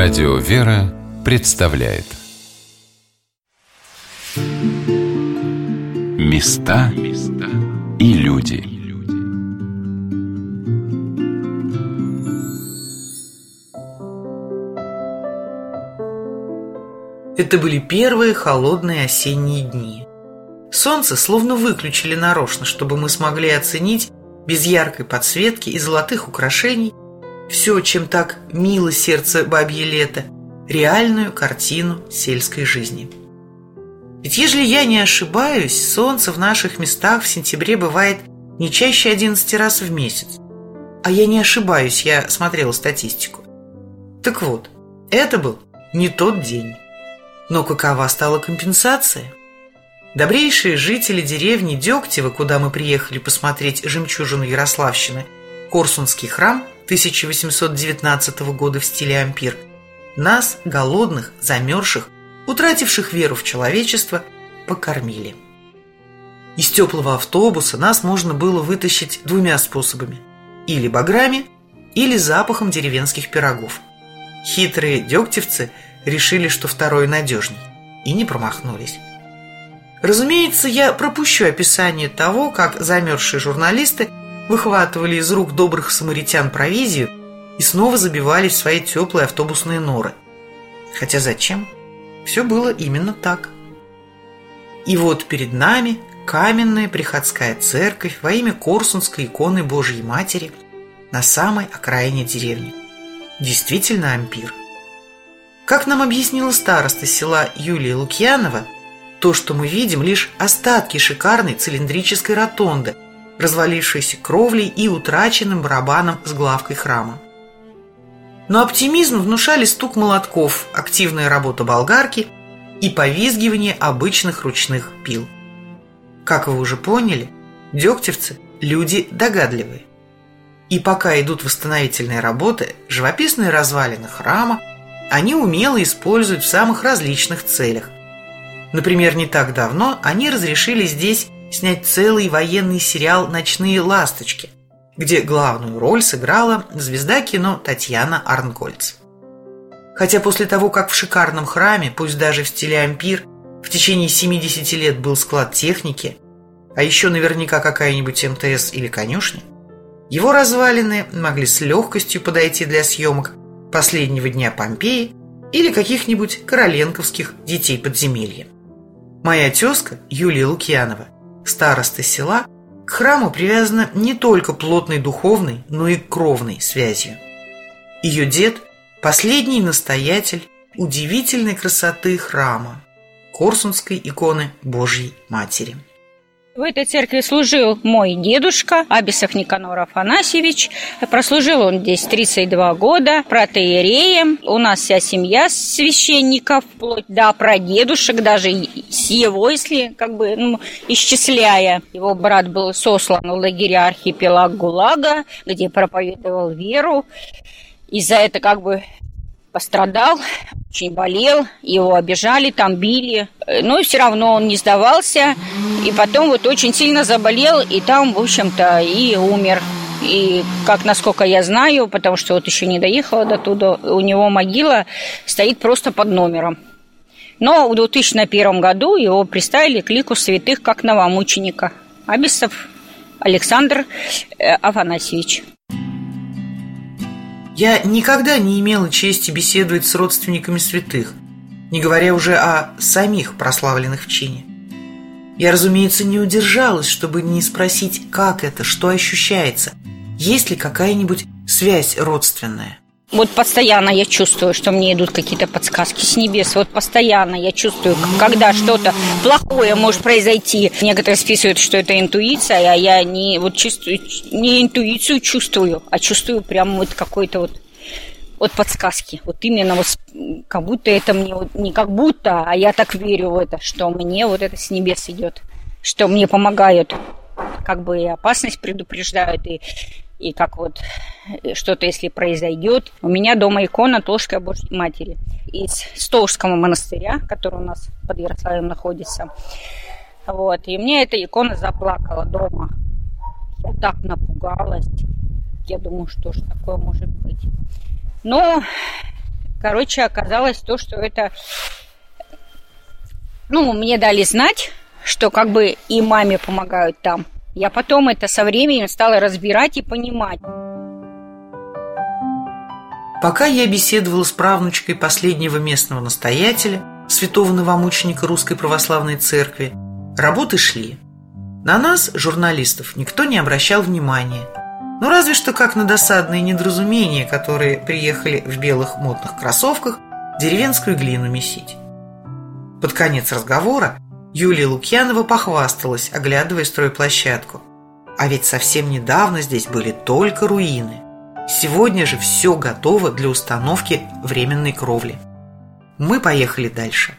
Радио «Вера» представляет Места и люди Это были первые холодные осенние дни. Солнце словно выключили нарочно, чтобы мы смогли оценить без яркой подсветки и золотых украшений все, чем так мило сердце бабье лето, реальную картину сельской жизни. Ведь ежели я не ошибаюсь, солнце в наших местах в сентябре бывает не чаще 11 раз в месяц. А я не ошибаюсь, я смотрела статистику. Так вот, это был не тот день. Но какова стала компенсация? Добрейшие жители деревни Дегтева, куда мы приехали посмотреть жемчужину Ярославщины, Корсунский храм 1819 года в стиле ампир, нас, голодных, замерзших, утративших веру в человечество, покормили. Из теплого автобуса нас можно было вытащить двумя способами. Или баграми, или запахом деревенских пирогов. Хитрые дегтевцы решили, что второй надежней, и не промахнулись. Разумеется, я пропущу описание того, как замерзшие журналисты выхватывали из рук добрых самаритян провизию и снова забивались в свои теплые автобусные норы. Хотя зачем? Все было именно так. И вот перед нами каменная приходская церковь во имя Корсунской иконы Божьей Матери на самой окраине деревни. Действительно ампир. Как нам объяснила староста села Юлия Лукьянова, то, что мы видим, лишь остатки шикарной цилиндрической ротонды – развалившейся кровлей и утраченным барабаном с главкой храма. Но оптимизм внушали стук молотков, активная работа болгарки и повизгивание обычных ручных пил. Как вы уже поняли, дегтевцы – люди догадливые. И пока идут восстановительные работы, живописные развалины храма они умело используют в самых различных целях. Например, не так давно они разрешили здесь снять целый военный сериал «Ночные ласточки», где главную роль сыграла звезда кино Татьяна Арнгольц. Хотя после того, как в шикарном храме, пусть даже в стиле ампир, в течение 70 лет был склад техники, а еще наверняка какая-нибудь МТС или конюшня, его развалины могли с легкостью подойти для съемок последнего дня Помпеи или каких-нибудь короленковских детей подземелья. Моя тезка Юлия Лукьянова старосты села, к храму привязана не только плотной духовной, но и кровной связью. Ее дед – последний настоятель удивительной красоты храма – Корсунской иконы Божьей Матери – в этой церкви служил мой дедушка Абисов Никанор Афанасьевич. Прослужил он здесь 32 года протеереем. У нас вся семья священников, вплоть до прадедушек, даже с его, если как бы ну, исчисляя. Его брат был сослан в лагеря архипелаг ГУЛАГа, где проповедовал веру. И за это как бы пострадал, очень болел, его обижали, там били. Но все равно он не сдавался. И потом вот очень сильно заболел, и там, в общем-то, и умер. И как, насколько я знаю, потому что вот еще не доехала до туда, у него могила стоит просто под номером. Но в 2001 году его приставили к лику святых как новомученика. Абисов Александр э, Афанасьевич. Я никогда не имела чести беседовать с родственниками святых, не говоря уже о самих прославленных в чине. Я, разумеется, не удержалась, чтобы не спросить, как это, что ощущается, есть ли какая-нибудь связь родственная. Вот постоянно я чувствую, что мне идут какие-то подсказки с небес. Вот постоянно я чувствую, когда что-то плохое может произойти. Некоторые списывают, что это интуиция, а я не вот чувствую, не интуицию чувствую, а чувствую прям вот какой-то вот вот подсказки. Вот именно вот как будто это мне вот не как будто, а я так верю в это, что мне вот это с небес идет, что мне помогают, как бы и опасность предупреждают, и и как вот э, что-то, если произойдет. У меня дома икона Толшской Божьей Матери из Столжского монастыря, который у нас под Ярославлем находится. Вот. И мне эта икона заплакала дома. Я так напугалась. Я думаю, что ж такое может быть. Но Короче, оказалось то, что это... Ну, мне дали знать, что как бы и маме помогают там. Я потом это со временем стала разбирать и понимать. Пока я беседовала с правнучкой последнего местного настоятеля, святого новомученика Русской Православной Церкви, работы шли. На нас, журналистов, никто не обращал внимания. Ну, разве что как на досадные недоразумения, которые приехали в белых модных кроссовках деревенскую глину месить. Под конец разговора Юлия Лукьянова похвасталась, оглядывая стройплощадку. А ведь совсем недавно здесь были только руины – Сегодня же все готово для установки временной кровли. Мы поехали дальше.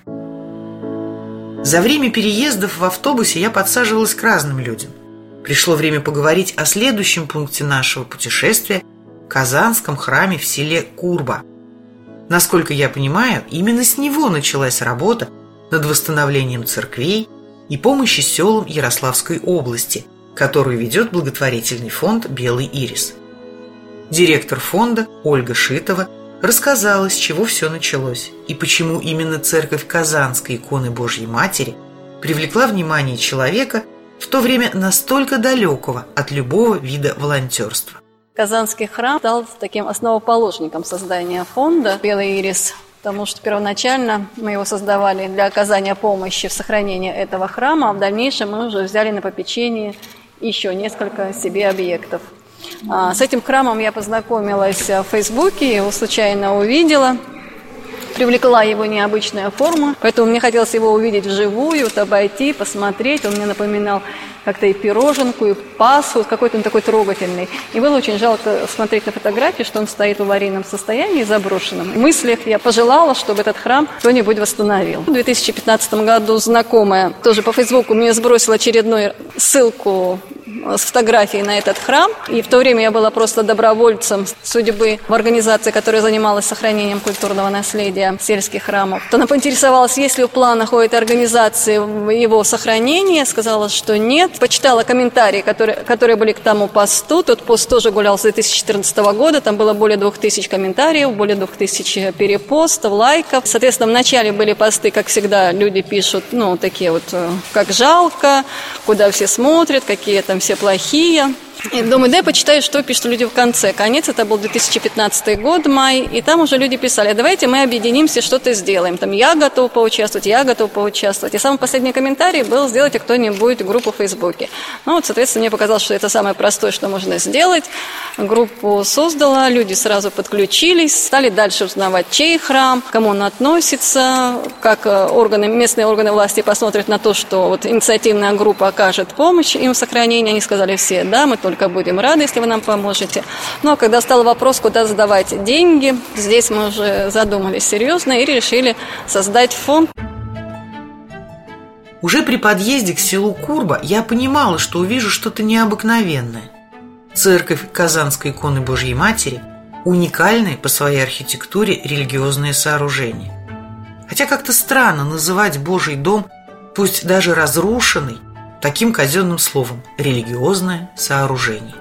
За время переездов в автобусе я подсаживалась к разным людям. Пришло время поговорить о следующем пункте нашего путешествия – Казанском храме в селе Курба. Насколько я понимаю, именно с него началась работа над восстановлением церквей и помощи селам Ярославской области, которую ведет благотворительный фонд «Белый ирис». Директор фонда Ольга Шитова рассказала, с чего все началось и почему именно церковь Казанской иконы Божьей Матери привлекла внимание человека в то время настолько далекого от любого вида волонтерства. Казанский храм стал таким основоположником создания фонда «Белый ирис», потому что первоначально мы его создавали для оказания помощи в сохранении этого храма, а в дальнейшем мы уже взяли на попечение еще несколько себе объектов – а, с этим храмом я познакомилась в Фейсбуке, его случайно увидела. Привлекла его необычная форма, поэтому мне хотелось его увидеть вживую, вот обойти, посмотреть. Он мне напоминал как-то и пироженку, и пасху, какой-то он такой трогательный. И было очень жалко смотреть на фотографии, что он стоит в аварийном состоянии, заброшенном. В мыслях я пожелала, чтобы этот храм кто-нибудь восстановил. В 2015 году знакомая тоже по Фейсбуку мне сбросила очередную ссылку с фотографией на этот храм. И в то время я была просто добровольцем судьбы в организации, которая занималась сохранением культурного наследия сельских храмов. То она поинтересовалась, есть ли в планах у этой организации его сохранение. Сказала, что нет. Почитала комментарии, которые, которые были к тому посту. Тот пост тоже гулял с 2014 года. Там было более 2000 комментариев, более 2000 перепостов, лайков. Соответственно, в начале были посты, как всегда, люди пишут, ну, такие вот, э, как жалко, куда все смотрят, какие там все плохие. И думаю, да, я почитаю, что пишут люди в конце. Конец, это был 2015 год, май, и там уже люди писали, давайте мы объединимся, что-то сделаем. Там я готов поучаствовать, я готов поучаствовать. И самый последний комментарий был, сделайте кто-нибудь группу в Фейсбуке. Ну вот, соответственно, мне показалось, что это самое простое, что можно сделать. Группу создала, люди сразу подключились, стали дальше узнавать, чей храм, кому он относится, как э, органы, местные органы власти посмотрят на то, что вот инициативная группа окажет помощь им в сохранении. Они сказали все, да, мы только будем рады, если вы нам поможете. Но когда стал вопрос, куда сдавать деньги, здесь мы уже задумались серьезно и решили создать фонд. Уже при подъезде к селу Курба я понимала, что увижу что-то необыкновенное. Церковь Казанской иконы Божьей Матери – уникальное по своей архитектуре религиозное сооружение. Хотя как-то странно называть Божий дом, пусть даже разрушенный, таким казенным словом «религиозное сооружение».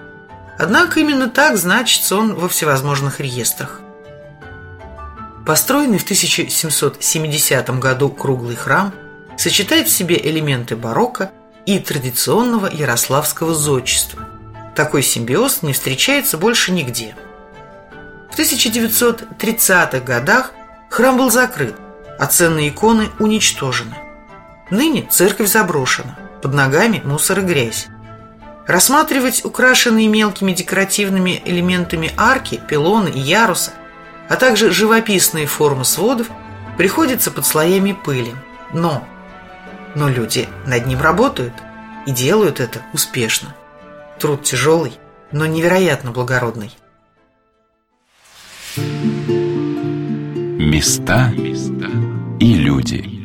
Однако именно так значится он во всевозможных реестрах. Построенный в 1770 году круглый храм сочетает в себе элементы барокко и традиционного ярославского зодчества. Такой симбиоз не встречается больше нигде. В 1930-х годах храм был закрыт, а ценные иконы уничтожены. Ныне церковь заброшена – под ногами мусор и грязь. Рассматривать украшенные мелкими декоративными элементами арки, пилоны и яруса, а также живописные формы сводов приходится под слоями пыли. Но, но люди над ним работают и делают это успешно. Труд тяжелый, но невероятно благородный. Места и люди.